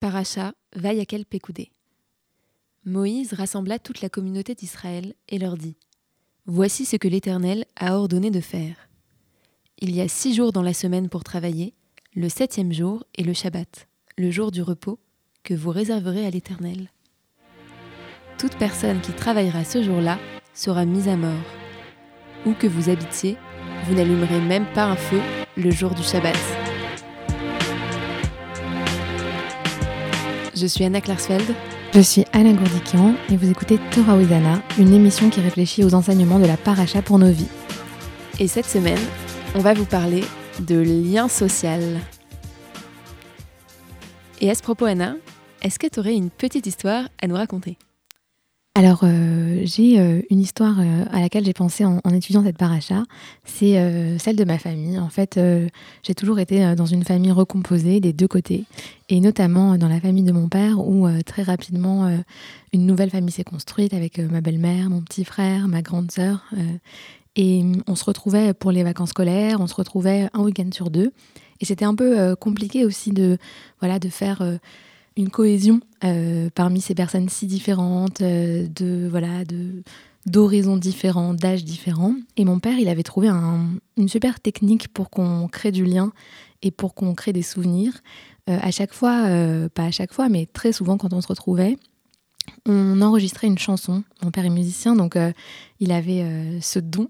Paracha Vayakel Pekoudé. Moïse rassembla toute la communauté d'Israël et leur dit Voici ce que l'Éternel a ordonné de faire. Il y a six jours dans la semaine pour travailler, le septième jour est le Shabbat, le jour du repos, que vous réserverez à l'Éternel. Toute personne qui travaillera ce jour-là sera mise à mort. Où que vous habitiez, vous n'allumerez même pas un feu le jour du Shabbat. Je suis Anna Klarsfeld. Je suis Anna Gourdikian et vous écoutez Torah Wizana, une émission qui réfléchit aux enseignements de la paracha pour nos vies. Et cette semaine, on va vous parler de lien social. Et à ce propos, Anna, est-ce que tu aurais une petite histoire à nous raconter? Alors, euh, j'ai euh, une histoire euh, à laquelle j'ai pensé en, étudiant cette paracha. C'est celle de ma famille. En fait, j'ai toujours été dans une famille recomposée des deux côtés, et notamment dans la famille de mon père, où très rapidement, une nouvelle famille s'est construite avec ma belle-mère, mon petit frère, ma grande sœur. et on se retrouvait pour les vacances scolaires, on se retrouvait un week-end sur deux. Et c'était un peu compliqué aussi de, voilà, de faire une cohésion euh, parmi ces personnes si différentes, euh, de voilà, de d'horizons différents, d'âges différents. Et mon père, il avait trouvé une super technique pour qu'on crée du lien et pour qu'on crée des souvenirs. Euh, à chaque fois, pas à chaque fois, mais très souvent quand on se retrouvait, on enregistrait une chanson. Mon père est musicien, donc il avait ce don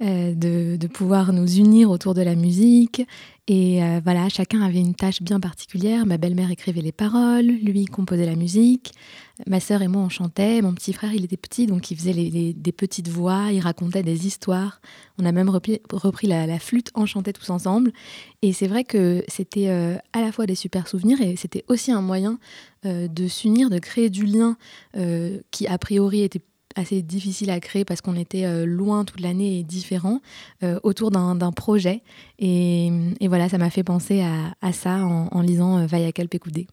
de, de, pouvoir nous unir autour de la musique et euh, voilà, chacun avait une tâche bien particulière. Ma belle-mère écrivait les paroles, lui composait la musique, ma sœur et moi on chantait. Mon petit frère, il était petit, donc il faisait des petites voix, il racontait des histoires. On a même repris, la, flûte, on chantait tous ensemble. Et c'est vrai que c'était euh, à la fois des super souvenirs et c'était aussi un moyen euh, de s'unir, de créer du lien qui a priori était assez difficile à créer parce qu'on était euh, loin toute l'année et différent euh, autour d'un projet. Et, voilà, ça m'a fait penser à, ça en, lisant euh, Vayakel Pekoudé.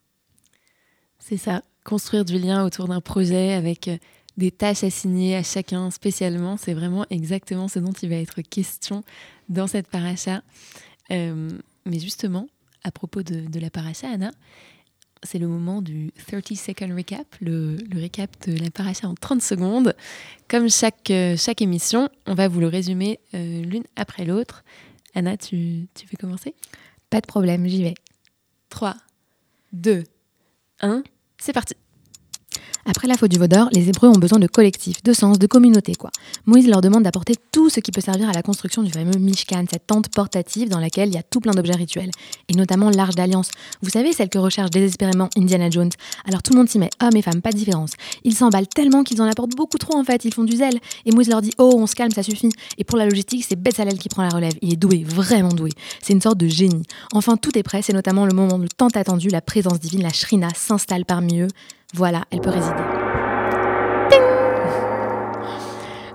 C'est ça, construire du lien autour d'un projet avec des tâches assignées à chacun spécialement. C'est vraiment exactement ce dont il va être question dans cette paracha. mais justement, à propos de, de la paracha, Anna, c'est le moment du 30 second recap, le, récap de la paracha en 30 secondes. Comme chaque, euh, chaque émission, on va vous le résumer euh, l'une après l'autre. Anna, tu, tu veux commencer? Pas de problème, j'y vais. 3, 2, 1, c'est parti après la faute du vaudor, les Hébreux ont besoin de collectif, de sens, de communauté, quoi. Moïse leur demande d'apporter tout ce qui peut servir à la construction du fameux Mishkan, cette tente portative dans laquelle il y a tout plein d'objets rituels, et notamment l'arche d'alliance. Vous savez, celle que recherche désespérément Indiana Jones. Alors tout le monde s'y met, hommes et femmes, pas de différence. Ils s'emballent tellement qu'ils en apportent beaucoup trop en fait, ils font du zèle. Et Moïse leur dit Oh, on se calme, ça suffit. Et pour la logistique, c'est Bezalel qui prend la relève. Il est doué, vraiment doué. C'est une sorte de génie. Enfin, tout est prêt, c'est notamment le moment de tant attendu, la présence divine, la Shrina s'installe parmi eux. Voilà, elle peut résider.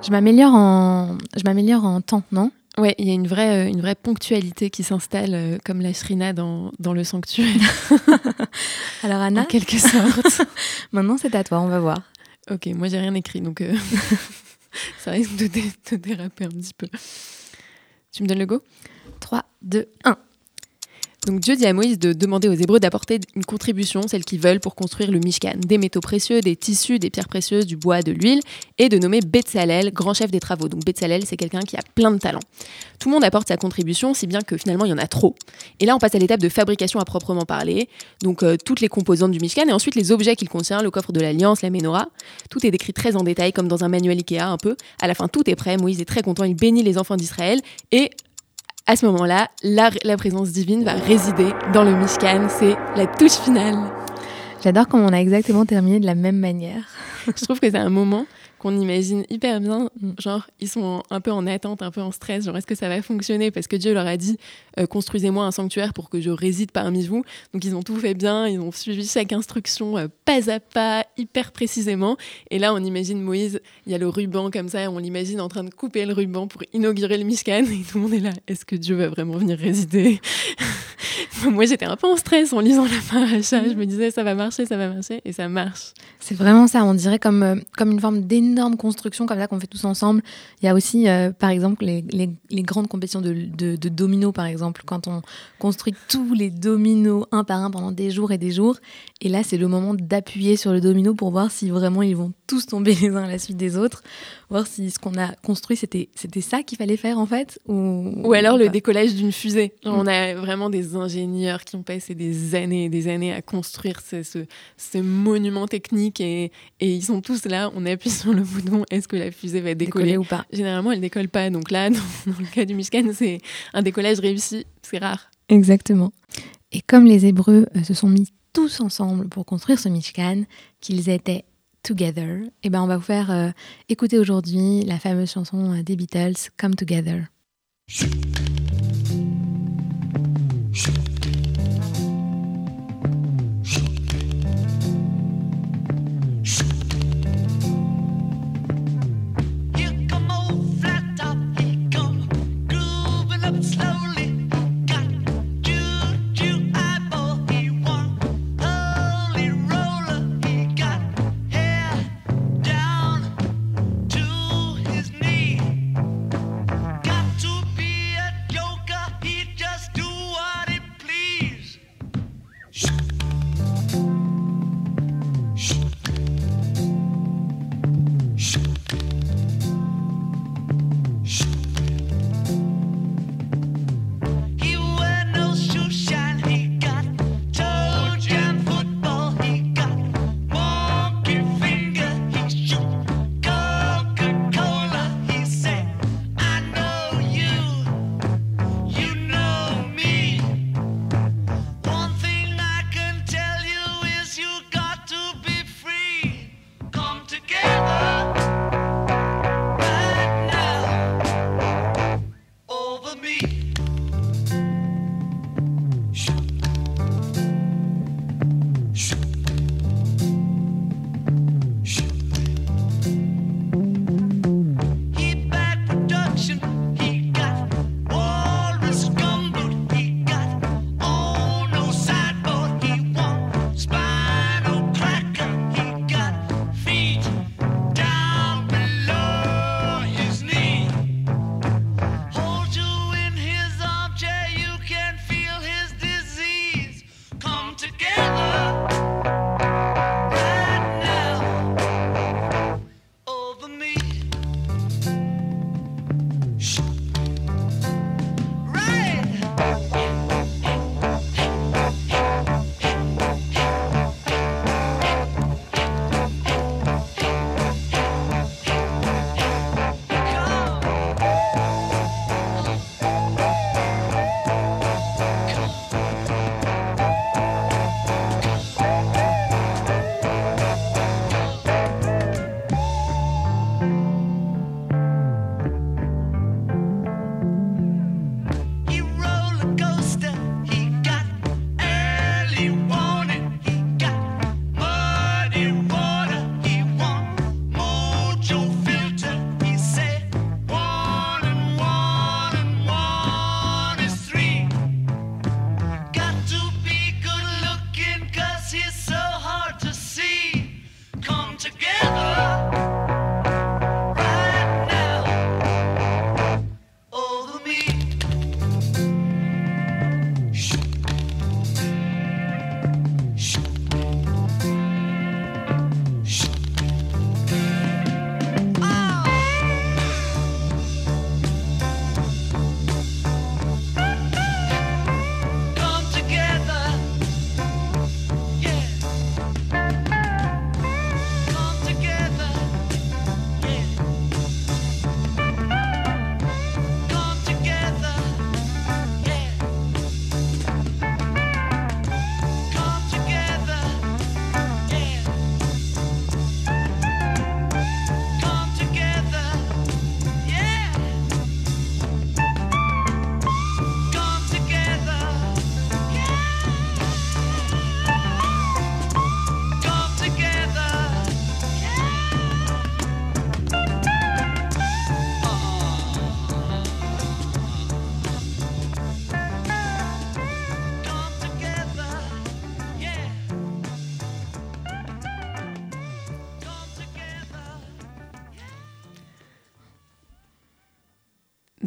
Je m'améliore en, je m'améliore en temps, non? Ouais, il y a une vraie, euh, une vraie ponctualité qui s'installe euh, comme la shrina dans, dans le sanctuaire. Alors Anna, en quelque sorte. Maintenant c'est à toi, on va voir. Ok, moi j'ai rien écrit, donc euh, ça risque de, de déraper un petit peu. Tu me donnes le go? 3, 2, 1. Donc Dieu dit à Moïse de demander aux Hébreux d'apporter une contribution, celle qu'ils veulent, pour construire le Mishkan, des métaux précieux, des tissus, des pierres précieuses, du bois, de l'huile, et de nommer Betzalel, grand chef des travaux. Donc Betzalel, c'est quelqu'un qui a plein de talents. Tout le monde apporte sa contribution, si bien que finalement il y en a trop. Et là, on passe à l'étape de fabrication à proprement parler, donc euh, toutes les composantes du Mishkan, et ensuite les objets qu'il contient, le coffre de l'Alliance, la menorah. Tout est décrit très en détail, comme dans un manuel Ikea un peu. À la fin, tout est prêt. Moïse est très content, il bénit les enfants d'Israël, et à ce moment-là, la, présence divine va résider dans le Mishkan. C'est la touche finale. J'adore comment on a exactement terminé de la même manière. Je trouve que c'est un moment qu'on imagine hyper bien. Genre, ils sont un peu en attente, un peu en stress. Genre, est-ce que ça va fonctionner? Parce que Dieu leur a dit euh, construisez-moi un sanctuaire pour que je réside parmi vous. Donc, ils ont tout fait bien. Ils ont suivi chaque instruction euh, pas à pas, hyper précisément. Et là, on imagine Moïse, il y a le ruban comme ça. On l'imagine en train de couper le ruban pour inaugurer le Mishkan. Et tout le monde est là. Est-ce que Dieu va vraiment venir résider? Moi, j'étais un peu en stress en lisant la paracha. Je me disais, ça va marcher, ça va marcher. Et ça marche. C'est vraiment ça. On dirait comme, euh, comme une forme d'énorme énorme construction comme ça qu'on fait tous ensemble. Il y a aussi, euh, par exemple, les, grandes compétitions de, de, de, dominos, par exemple, quand on construit tous les dominos un par un pendant des jours et des jours. Et là, c'est le moment d'appuyer sur le domino pour voir si vraiment ils vont tous tomber les uns à la suite des autres, voir si ce qu'on a construit, c'était, c'était ça qu'il fallait faire en fait. Ou, ou alors le décollage d'une fusée. Mm. On a vraiment des ingénieurs qui ont passé des années et des années à construire ce, ce, ce monument technique et, et, ils sont tous là, on appuie sur le bouton, est-ce que la fusée va décoller, ou pas? Généralement, elle décolle pas. Donc là, dans, dans le cas du Mishkan, c'est un décollage réussi, c'est rare. Exactement. Et comme les Hébreux euh, se sont mis tous ensemble pour construire ce Mishkan, qu'ils étaient together, et eh ben on va vous faire euh, écouter aujourd'hui la fameuse chanson euh, des Beatles, Come Together.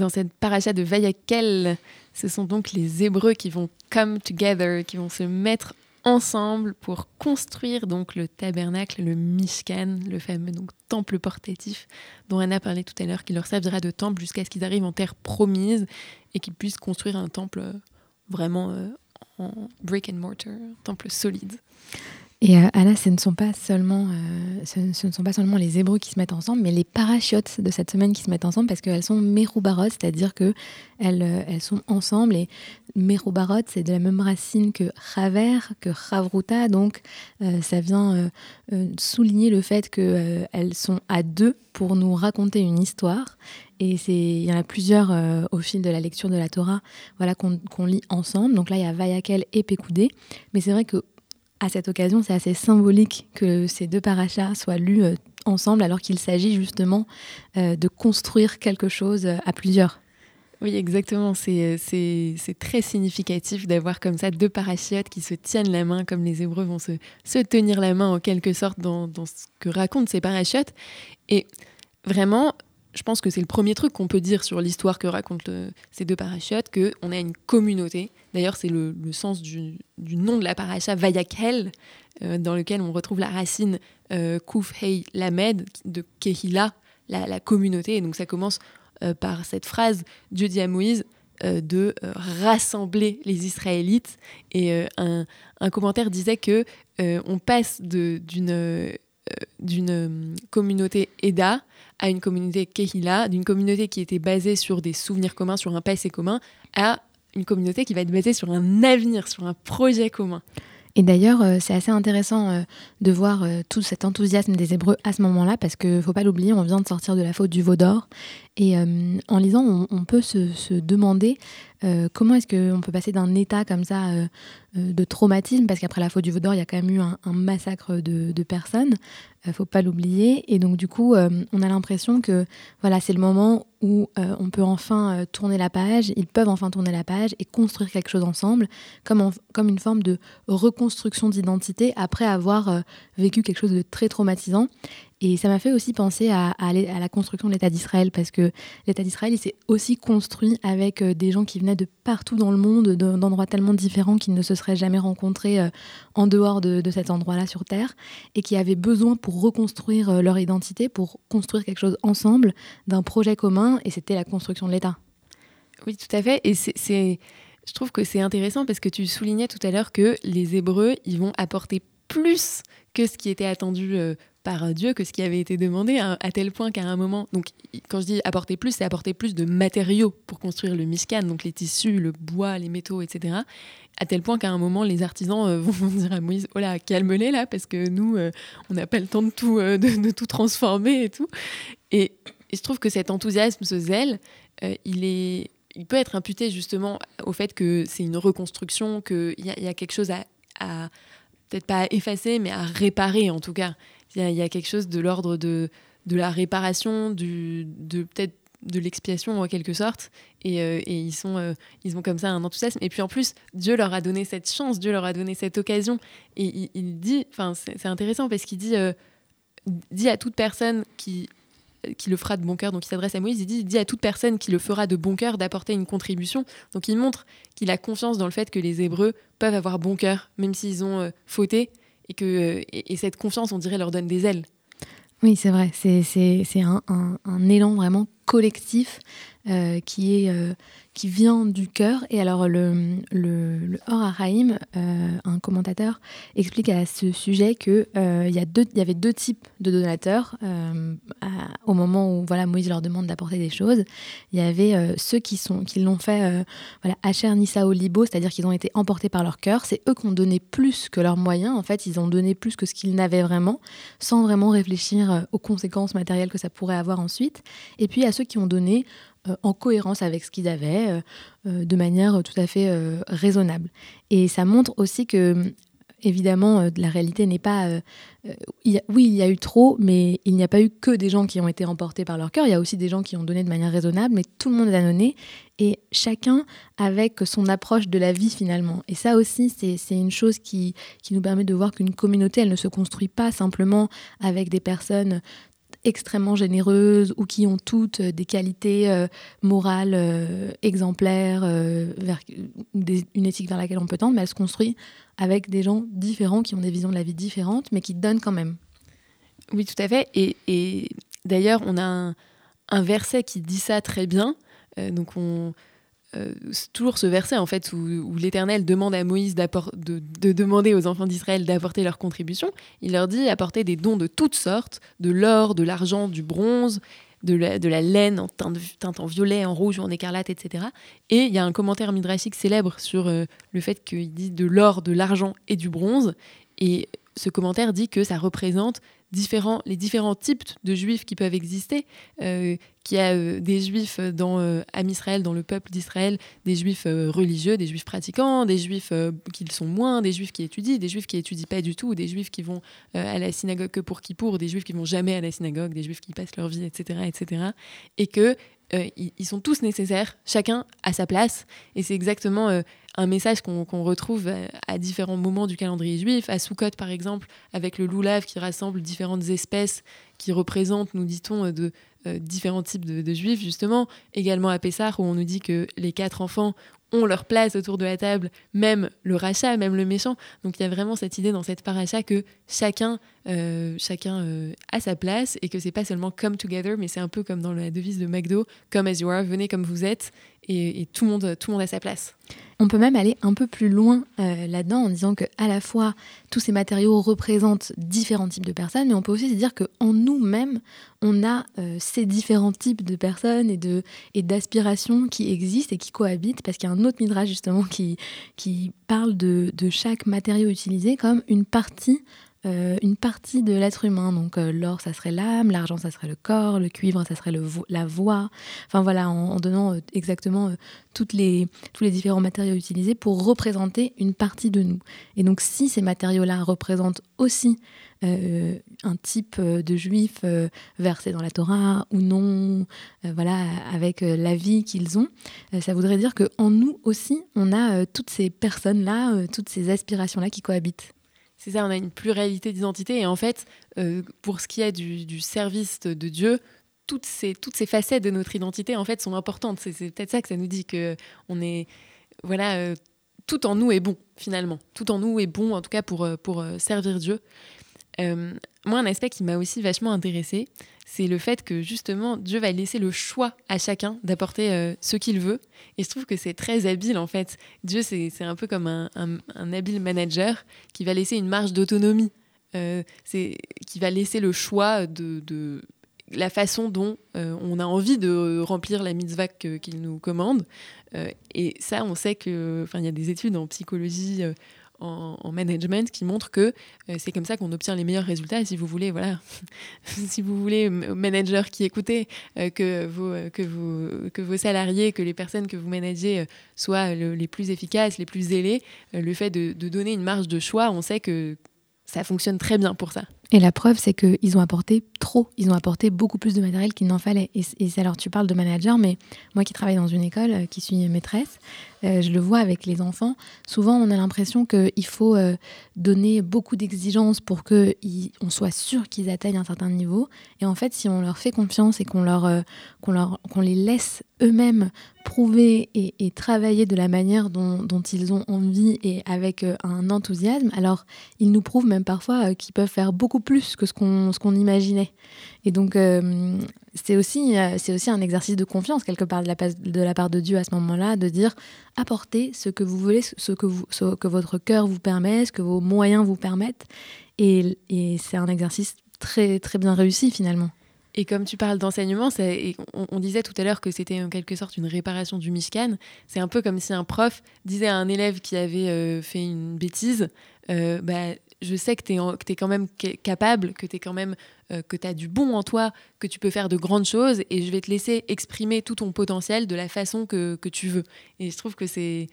Dans cette paracha de Vayakel, ce sont donc les Hébreux qui vont come together, qui vont se mettre ensemble pour construire donc le tabernacle, le Mishkan, le fameux donc temple portatif dont Anna parlait tout à l'heure, qui leur servira de temple jusqu'à ce qu'ils arrivent en terre promise et qu'ils puissent construire un temple vraiment euh, en brick and mortar, un temple solide. Et euh, Anna, ce ne, sont pas seulement, euh, ce, sont pas seulement les Hébreux qui se mettent ensemble, mais les parachutes de cette semaine qui se mettent ensemble parce qu'elles sont méroubarot, c'est-à-dire qu'elles euh, elles sont ensemble. Et méroubarot, c'est de la même racine que raver, que ravruta, donc ça vient souligner le fait qu'elles sont à deux pour nous raconter une histoire. Et il y en a plusieurs au fil de la lecture de la Torah voilà, qu'on lit ensemble. Donc là, il y a Vayakel et Pekoudé. Mais c'est vrai que à cette occasion, c'est assez symbolique que ces deux parachas soient lus euh, ensemble alors qu'il s'agit justement euh, de construire quelque chose euh, à plusieurs. Oui, exactement. C'est très significatif d'avoir comme ça deux parachutes qui se tiennent la main, comme les Hébreux vont se, se tenir la main en quelque sorte dans, dans ce que racontent ces parachutes. Et vraiment, je pense que c'est le premier truc qu'on peut dire sur l'histoire que racontent ces deux parachutes, qu'on a une communauté. D'ailleurs, c'est le, sens du, nom de la paracha Vayakhel, euh, dans lequel on retrouve la racine euh, Lamed de Kehila, la, communauté. Et donc ça commence euh, par cette phrase Dieu dit à Moïse de rassembler les Israélites. Et un, un, commentaire disait que on passe d'une d'une communauté Eda à une communauté Kehila, d'une communauté qui était basée sur des souvenirs communs, sur un passé commun, à une communauté qui va être basée sur un avenir, sur un projet commun. Et d'ailleurs, euh, c'est assez intéressant euh, de voir euh, tout cet enthousiasme des Hébreux à ce moment-là, parce qu'il ne faut pas l'oublier, on vient de sortir de la faute du veau d'or. Et en lisant, on, peut se, demander comment est-ce qu'on peut passer d'un état comme ça de traumatisme, parce qu'après la faute du veau d'or, il y a quand même eu un, massacre de, de personnes, ne faut pas l'oublier. Et donc, du coup, euh, on a l'impression que voilà, c'est le moment où euh, on peut enfin euh, tourner la page, ils peuvent enfin tourner la page et construire quelque chose ensemble, comme, comme une forme de reconstruction d'identité après avoir vécu quelque chose de très traumatisant. Et ça m'a fait aussi penser à, à, la construction de l'État d'Israël, parce que l'État d'Israël, il s'est aussi construit avec euh, des gens qui venaient de partout dans le monde, d'endroits tellement différents qu'ils ne se seraient jamais rencontrés euh, en dehors de, cet endroit-là sur Terre, et qui avaient besoin pour reconstruire euh, leur identité, pour construire quelque chose ensemble, d'un projet commun, et c'était la construction de l'État. Oui, tout à fait. Et je trouve que c'est intéressant parce que tu soulignais tout à l'heure que les Hébreux, ils vont apporter plus que ce qui était attendu par Dieu que ce qui avait été demandé, à, tel point qu'à un moment, donc quand je dis apporter plus, c'est apporter plus de matériaux pour construire le Mishkan, donc les tissus, le bois, les métaux, etc. À tel point qu'à un moment, les artisans euh, vont dire à Moïse, oh là, calme-les là, parce que nous, euh, on n'a pas le temps de tout, euh, de, tout transformer et tout. Et, je trouve que cet enthousiasme, ce zèle, il est il peut être imputé justement au fait que c'est une reconstruction, qu'il y, y, a quelque chose à, à peut-être pas à effacer, mais à réparer en tout cas. Il y, a quelque chose de l'ordre de, de la réparation, du, de peut-être de l'expiation en quelque sorte. Et, euh, et ils, sont, euh, ils ont comme ça un enthousiasme. Et puis en plus, Dieu leur a donné cette chance, Dieu leur a donné cette occasion. Et il, dit, enfin c'est intéressant parce qu'il dit, euh, dit à toute personne qui, qui le fera de bon cœur, donc il s'adresse à Moïse, il dit, dit à toute personne qui le fera de bon cœur d'apporter une contribution. Donc il montre qu'il a confiance dans le fait que les Hébreux peuvent avoir bon cœur, même s'ils ont fauté et que et, cette confiance, on dirait, leur donne des ailes. Oui, c'est vrai. C'est un, un, un, élan vraiment collectif euh, qui est euh, qui vient du cœur. Et alors, le, le, le Or euh, un commentateur, explique à ce sujet qu'il y, y avait deux types de donateurs. Au moment où voilà, Moïse leur demande d'apporter des choses, il y avait ceux qui l'ont qui fait voilà, Asher Nisa Libo, c'est-à-dire qu'ils ont été emportés par leur cœur. C'est eux qui ont donné plus que leurs moyens. En fait, ils ont donné plus que ce qu'ils n'avaient vraiment, sans vraiment réfléchir aux conséquences matérielles que ça pourrait avoir ensuite. Et puis, a ceux qui ont donné en cohérence avec ce qu'ils avaient, euh, euh, de manière tout à fait raisonnable. Et ça montre aussi que, évidemment, la réalité n'est pas... oui, il y a eu trop, mais il n'y a pas eu que des gens qui ont été emportés par leur cœur, il y a aussi des gens qui ont donné de manière raisonnable, mais tout le monde a donné, et chacun avec son approche de la vie finalement. Et ça aussi, c'est une chose qui, qui nous permet de voir qu'une communauté, elle ne se construit pas simplement avec des personnes extrêmement généreuses ou qui ont toutes des qualités morales exemplaires, vers, une éthique vers laquelle on peut tendre, mais elle se construit avec des gens différents qui ont des visions de la vie différentes, mais qui donnent quand même. Oui, tout à fait. Et, d'ailleurs, on a un, verset qui dit ça très bien. donc on euh, toujours ce verset en fait où, l'Éternel demande à Moïse de, de, demander aux enfants d'Israël d'apporter leur contribution. Il leur dit apporter des dons de toutes sortes, de l'or, de l'argent, du bronze, de la, de la laine en teinte, en violet, en rouge ou en écarlate, etc. Et il y a un commentaire midrashique célèbre sur euh, le fait qu'il dit de l'or, de l'argent et du bronze. Et ce commentaire dit que ça représente les différents types de juifs qui peuvent exister, euh, qu'il y a euh, des juifs dans euh, Israël, dans le peuple d'Israël, des juifs euh, religieux, des juifs pratiquants, des juifs qui le sont moins, des juifs qui étudient, des juifs qui étudient pas du tout, des juifs qui vont à la synagogue que pour qui pour, des juifs qui vont jamais à la synagogue, des juifs qui passent leur vie, etc., etc. Et que ils sont tous nécessaires, chacun à sa place. Et c'est exactement un message qu'on retrouve à, différents moments du calendrier juif. À Sukkot, par exemple, avec le loulav qui rassemble différentes espèces qui représentent, nous dit-on, de euh, différents types de, juifs, justement. Également à Pessah, où on nous dit que les quatre enfants ont leur place autour de la table, même le rachat, même le méchant. Donc il y a vraiment cette idée dans cette paracha que chacun, euh, chacun euh, a sa place et que c'est pas seulement come together, mais c'est un peu comme dans la devise de McDo, come as you are, venez comme vous êtes, et, tout, le monde, tout le monde a sa place. On peut même aller un peu plus loin euh, là-dedans en disant que à la fois tous ces matériaux représentent différents types de personnes, mais on peut aussi se dire qu'en nous-mêmes, on a euh, ces différents types de personnes et de et d'aspirations qui existent et qui cohabitent, parce qu'il y a un autre midrash justement qui, qui parle de, de chaque matériau utilisé comme une partie euh, une partie de l'être humain. Donc euh, l'or, ça serait l'âme, l'argent, ça serait le corps, le cuivre, ça serait la voix. Enfin voilà, en, donnant euh, exactement les, tous les différents matériaux utilisés pour représenter une partie de nous. Et donc si ces matériaux-là représentent aussi un type de juif versé dans la Torah ou non, voilà, avec la vie qu'ils ont, ça voudrait dire qu'en nous aussi, on a toutes ces personnes-là, toutes ces aspirations-là qui cohabitent. C'est ça, on a une pluralité d'identité. Et en fait, euh, pour ce qui est du, service de Dieu, toutes ces, toutes ces facettes de notre identité, en fait, sont importantes. C'est, peut-être ça que ça nous dit que on est, voilà, euh, tout en nous est bon, finalement. Tout en nous est bon, en tout cas, pour, euh, pour servir Dieu. Moi, un aspect qui m'a aussi vachement intéressé, c'est le fait que justement Dieu va laisser le choix à chacun d'apporter euh, ce qu'il veut. Et je trouve que c'est très habile en fait. Dieu, c'est un peu comme un, habile manager qui va laisser une marge d'autonomie, euh, qui va laisser le choix de, la façon dont euh, on a envie de remplir la mitzvah qu'il nous commande. et ça, on sait que, enfin, il y a des études en psychologie en, management qui montre que euh, c'est comme ça qu'on obtient les meilleurs résultats. Si vous voulez, voilà, si vous voulez, manager qui écoutez, euh, que, vos, euh, que, que vos salariés, que les personnes que vous managez soient les plus efficaces, les plus zélés, le fait de donner une marge de choix, on sait que ça fonctionne très bien pour ça. Et la preuve, c'est qu'ils ont apporté trop. Ils ont apporté beaucoup plus de matériel qu'il n'en fallait. Et, et, alors, tu parles de manager, mais moi qui travaille dans une école, qui suis maîtresse, euh, je le vois avec les enfants. Souvent, on a l'impression qu'il faut euh, donner beaucoup d'exigences pour qu'on soit sûr qu'ils atteignent un certain niveau. Et en fait, si on leur fait confiance et qu'on euh, qu'on les laisse eux-mêmes prouver et, travailler de la manière dont, ils ont envie et avec un enthousiasme, alors ils nous prouvent même parfois qu'ils peuvent faire beaucoup plus que ce qu'on, imaginait. Et donc, c'est aussi, euh, aussi un exercice de confiance quelque part de la, de la part de Dieu à ce moment-là, de dire apportez ce que vous voulez, ce que, vous, ce que votre cœur vous permet, ce que vos moyens vous permettent. Et, et c'est un exercice très, très bien réussi finalement. Et comme tu parles d'enseignement, on, on, disait tout à l'heure que c'était en quelque sorte une réparation du Mishkan. C'est un peu comme si un prof disait à un élève qui avait euh, fait une bêtise, euh, bah, je sais que tu es, es, quand même capable, que tu euh, as du bon en toi, que tu peux faire de grandes choses et je vais te laisser exprimer tout ton potentiel de la façon que, que tu veux. Et je trouve que c'est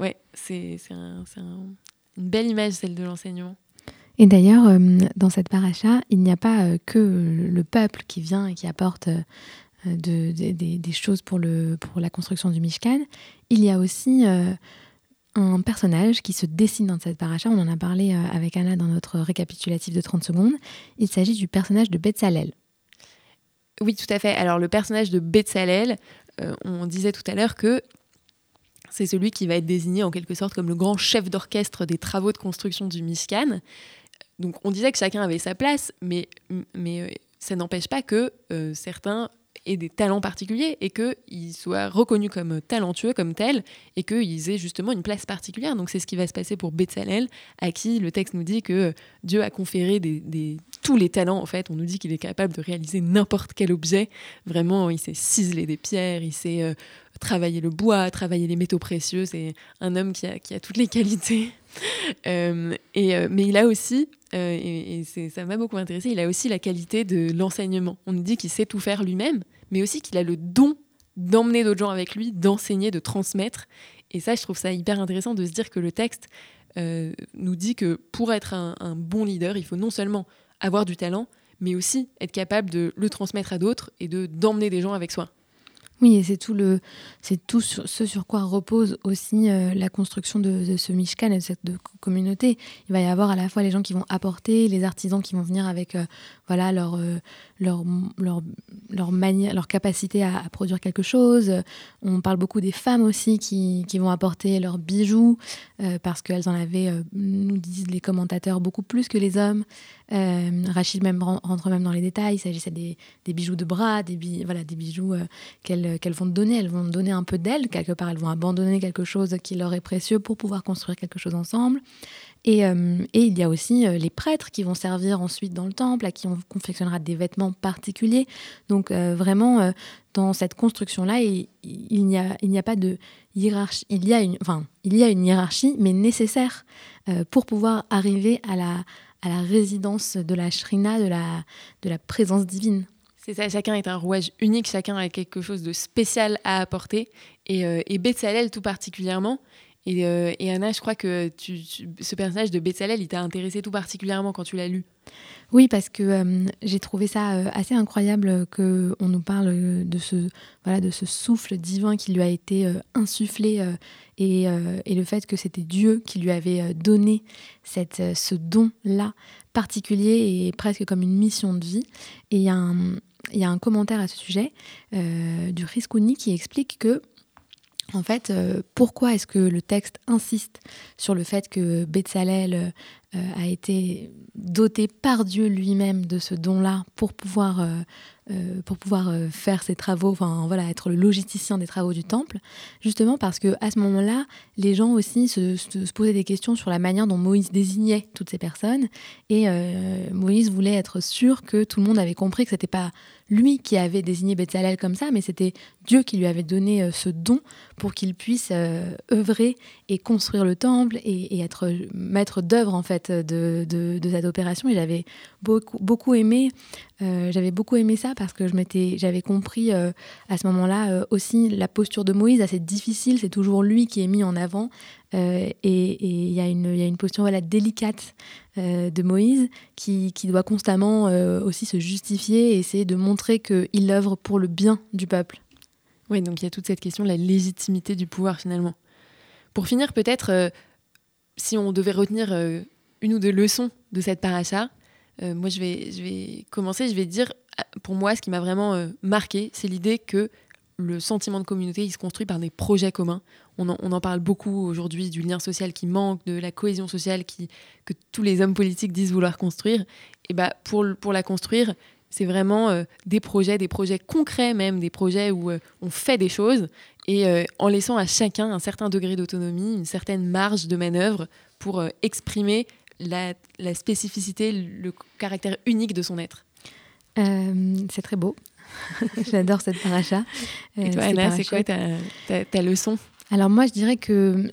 ouais, c'est un, une belle image celle de l'enseignement. Et d'ailleurs, euh, dans cette paracha, il n'y a pas que le peuple qui vient et qui apporte de, des choses pour, le, pour la construction du Mishkan. Il y a aussi un personnage qui se dessine dans cette paracha. On en a parlé euh, avec Anna dans notre récapitulatif de 30 secondes. Il s'agit du personnage de Betzalel. Oui, tout à fait. Alors le personnage de Betzalel, on disait tout à l'heure que c'est celui qui va être désigné en quelque sorte comme le grand chef d'orchestre des travaux de construction du Mishkan. Donc on disait que chacun avait sa place, mais, mais euh, ça n'empêche pas que euh, certains aient des talents particuliers et qu'ils soient reconnus comme talentueux, comme tels, et qu'ils aient justement une place particulière. Donc c'est ce qui va se passer pour Betzalel, à qui le texte nous dit que Dieu a conféré des, tous les talents. En fait, on nous dit qu'il est capable de réaliser n'importe quel objet. Vraiment, il sait ciseler des pierres, il sait euh, travailler le bois, travailler les métaux précieux. C'est un homme qui a, toutes les qualités. Euh, euh, mais il a aussi, euh, et, ça m'a beaucoup intéressé, il a aussi la qualité de l'enseignement. On nous dit qu'il sait tout faire lui-même, mais aussi qu'il a le don d'emmener d'autres gens avec lui, d'enseigner, de transmettre. Et ça, je trouve ça hyper intéressant de se dire que le texte nous dit que pour être un, bon leader, il faut non seulement avoir du talent, mais aussi être capable de le transmettre à d'autres et de d'emmener des gens avec soi. Oui, et c'est tout, le, c'est tout ce sur quoi repose aussi euh, la construction de, ce Mishkan et de cette communauté. Il va y avoir à la fois les gens qui vont apporter, les artisans qui vont venir avec euh, voilà, leur, euh, leur, leur, leur, manière, leur capacité à, produire quelque chose. On parle beaucoup des femmes aussi qui, qui vont apporter leurs bijoux parce qu'elles en avaient, nous disent les commentateurs, beaucoup plus que les hommes. Rachid même rentre même dans les détails. Il s'agissait des, des, bijoux de bras, des, voilà, des bijoux qu'elles euh, qu'elles vont donner. Elles vont donner un peu d'elles, quelque part. Elles vont abandonner quelque chose qui leur est précieux pour pouvoir construire quelque chose ensemble. Et, euh, et, il y a aussi euh, les prêtres qui vont servir ensuite dans le temple, à qui on confectionnera des vêtements particuliers. Donc vraiment, dans cette construction-là, il, n'y a, pas de hiérarchie. Il y a une, enfin, il y a une hiérarchie, mais nécessaire pour pouvoir arriver à la, résidence de la shrina, de la, présence divine. C'est ça, chacun est un rouage unique, chacun a quelque chose de spécial à apporter. Et, euh, et Betzalel tout particulièrement. Et, euh, et, Anna, je crois que ce personnage de Betzalel, il t'a intéressé tout particulièrement quand tu l'as lu. Oui, parce que euh, j'ai trouvé ça assez incroyable qu'on nous parle de ce, souffle divin qui lui a été insufflé et, le fait que c'était Dieu qui lui avait donné ce don-là particulier et presque comme une mission de vie. Et il y a un, commentaire à ce sujet euh, du Riscouni qui explique que en fait, euh, pourquoi est-ce que le texte insiste sur le fait que Betzalel euh, a été doté par Dieu lui-même de ce don-là pour pouvoir, pour pouvoir faire ses travaux, enfin voilà, être le logisticien des travaux du temple. Justement parce que à ce moment-là, les gens aussi se, posaient des questions sur la manière dont Moïse désignait toutes ces personnes, et Moïse voulait être sûr que tout le monde avait compris que c'était pas lui qui avait désigné Betzalel comme ça, mais c'était Dieu qui lui avait donné euh, ce don pour qu'il puisse euh, œuvrer et construire le temple et, être maître d'œuvre en fait de, cette opération. Et j'avais beaucoup, aimé, euh, j'avais beaucoup aimé ça parce que je m'étais, j'avais compris à ce moment-là aussi la posture de Moïse assez difficile. C'est toujours lui qui est mis en avant et il y, a une posture voilà, délicate de Moïse qui, qui, doit constamment aussi se justifier et essayer de montrer qu'il œuvre pour le bien du peuple. Oui, donc il y a toute cette question de la légitimité du pouvoir finalement. Pour finir, peut-être, euh, si on devait retenir euh, une ou deux leçons de cette paracha, euh, moi je vais, je vais commencer, je vais dire, pour moi, ce qui m'a vraiment marqué, c'est l'idée que le sentiment de communauté, il se construit par des projets communs. On en, on en parle beaucoup aujourd'hui du lien social qui manque, de la cohésion sociale qui, que tous les hommes politiques disent vouloir construire. Et bah, pour, pour la construire, c'est vraiment euh, des projets, des projets concrets même, des projets où euh, on fait des choses et euh, en laissant à chacun un certain degré d'autonomie, une certaine marge de manœuvre pour exprimer la, spécificité, le caractère unique de son être. c'est très beau. J'adore cette paracha. et toi, Anna, c'est quoi ta leçon? Alors moi, je dirais que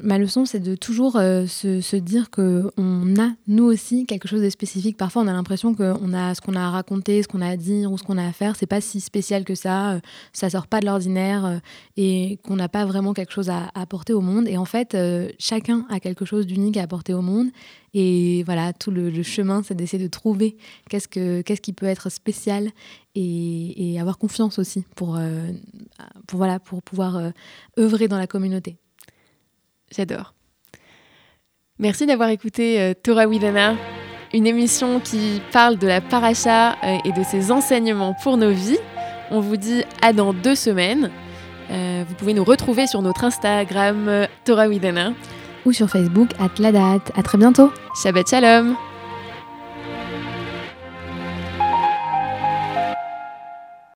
ma leçon, c'est de toujours euh, se, dire que on a nous aussi quelque chose de spécifique. Parfois, on a l'impression qu'on a ce qu'on a à raconter, ce qu'on a à dire ou ce qu'on a à faire, c'est pas si spécial que ça. Euh, ça sort pas de l'ordinaire euh, et qu'on n'a pas vraiment quelque chose à, apporter au monde. Et en fait, chacun a quelque chose d'unique à apporter au monde. Et voilà, tout le, chemin, c'est d'essayer de trouver qu'est-ce, que, qu'est-ce qui peut être spécial et, avoir confiance aussi pour, euh, pour, voilà, pour pouvoir euh, œuvrer dans la communauté. J'adore. Merci d'avoir écouté euh, Torah Widana, une émission qui parle de la paracha euh, et de ses enseignements pour nos vies. On vous dit à dans deux semaines. vous pouvez nous retrouver sur notre Instagram Torah Widana ou sur Facebook at la date. À très bientôt. Shabbat shalom.